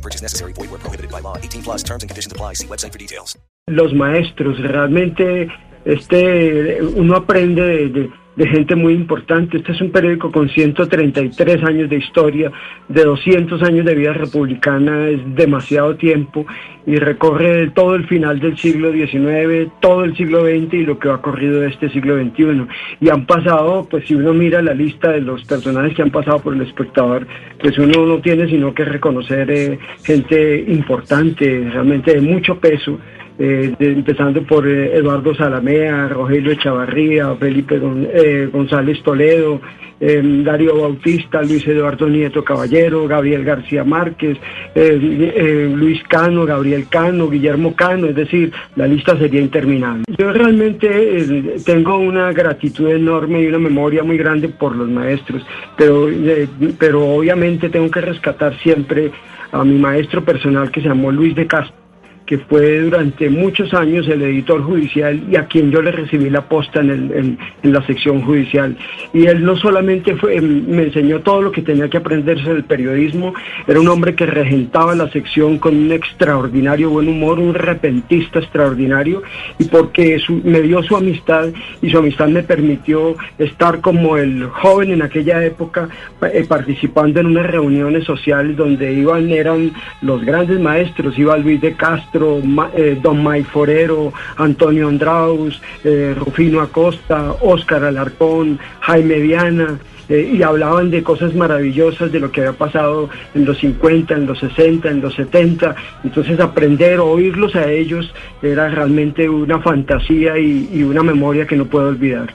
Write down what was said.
No purchase necessary. Void where prohibited by law. 18 plus terms and conditions apply. See website for details. Los maestros, realmente este, uno aprende de, de, de gente muy importante. Este es un periódico con 133 años de historia, de 200 años de vida republicana, es demasiado tiempo y recorre todo el final del siglo XIX, todo el siglo XX y lo que ha corrido este siglo XXI. Y han pasado, pues si uno mira la lista de los personajes que han pasado por el espectador, pues uno no tiene sino que reconocer eh, gente importante, realmente de mucho peso. Eh, empezando por eh, Eduardo Salamea, Rogelio Echavarría, Felipe eh, González Toledo, Darío Bautista, Luis Eduardo Nieto Caballero, Gabriel García Márquez, Luis Cano, Gabriel Cano, Guillermo Cano, es decir, la lista sería interminable. Yo realmente tengo una gratitud enorme y una memoria muy grande por los maestros, pero, pero obviamente tengo que rescatar siempre a mi maestro personal que se llamó Luis de Castro que fue durante muchos años el editor judicial y a quien yo le recibí la posta en, la sección judicial. Y él no solamente fue, me enseñó todo lo que tenía que aprenderse del periodismo, era un hombre que regentaba la sección con un extraordinario buen humor, un repentista extraordinario, y porque me dio su amistad y su amistad me permitió estar como el joven en aquella época eh, participando en unas reuniones sociales donde iban, eran los grandes maestros, iba Luis de Castro, eh, Don May Forero, Antonio Andraus, eh, Rufino Acosta, Óscar Alarcón, Jaime Viana, eh, y hablaban de cosas maravillosas de lo que había pasado en los 50, en los 60, en los 70. Entonces aprender, oírlos a ellos era realmente una fantasía y una memoria que no puedo olvidar.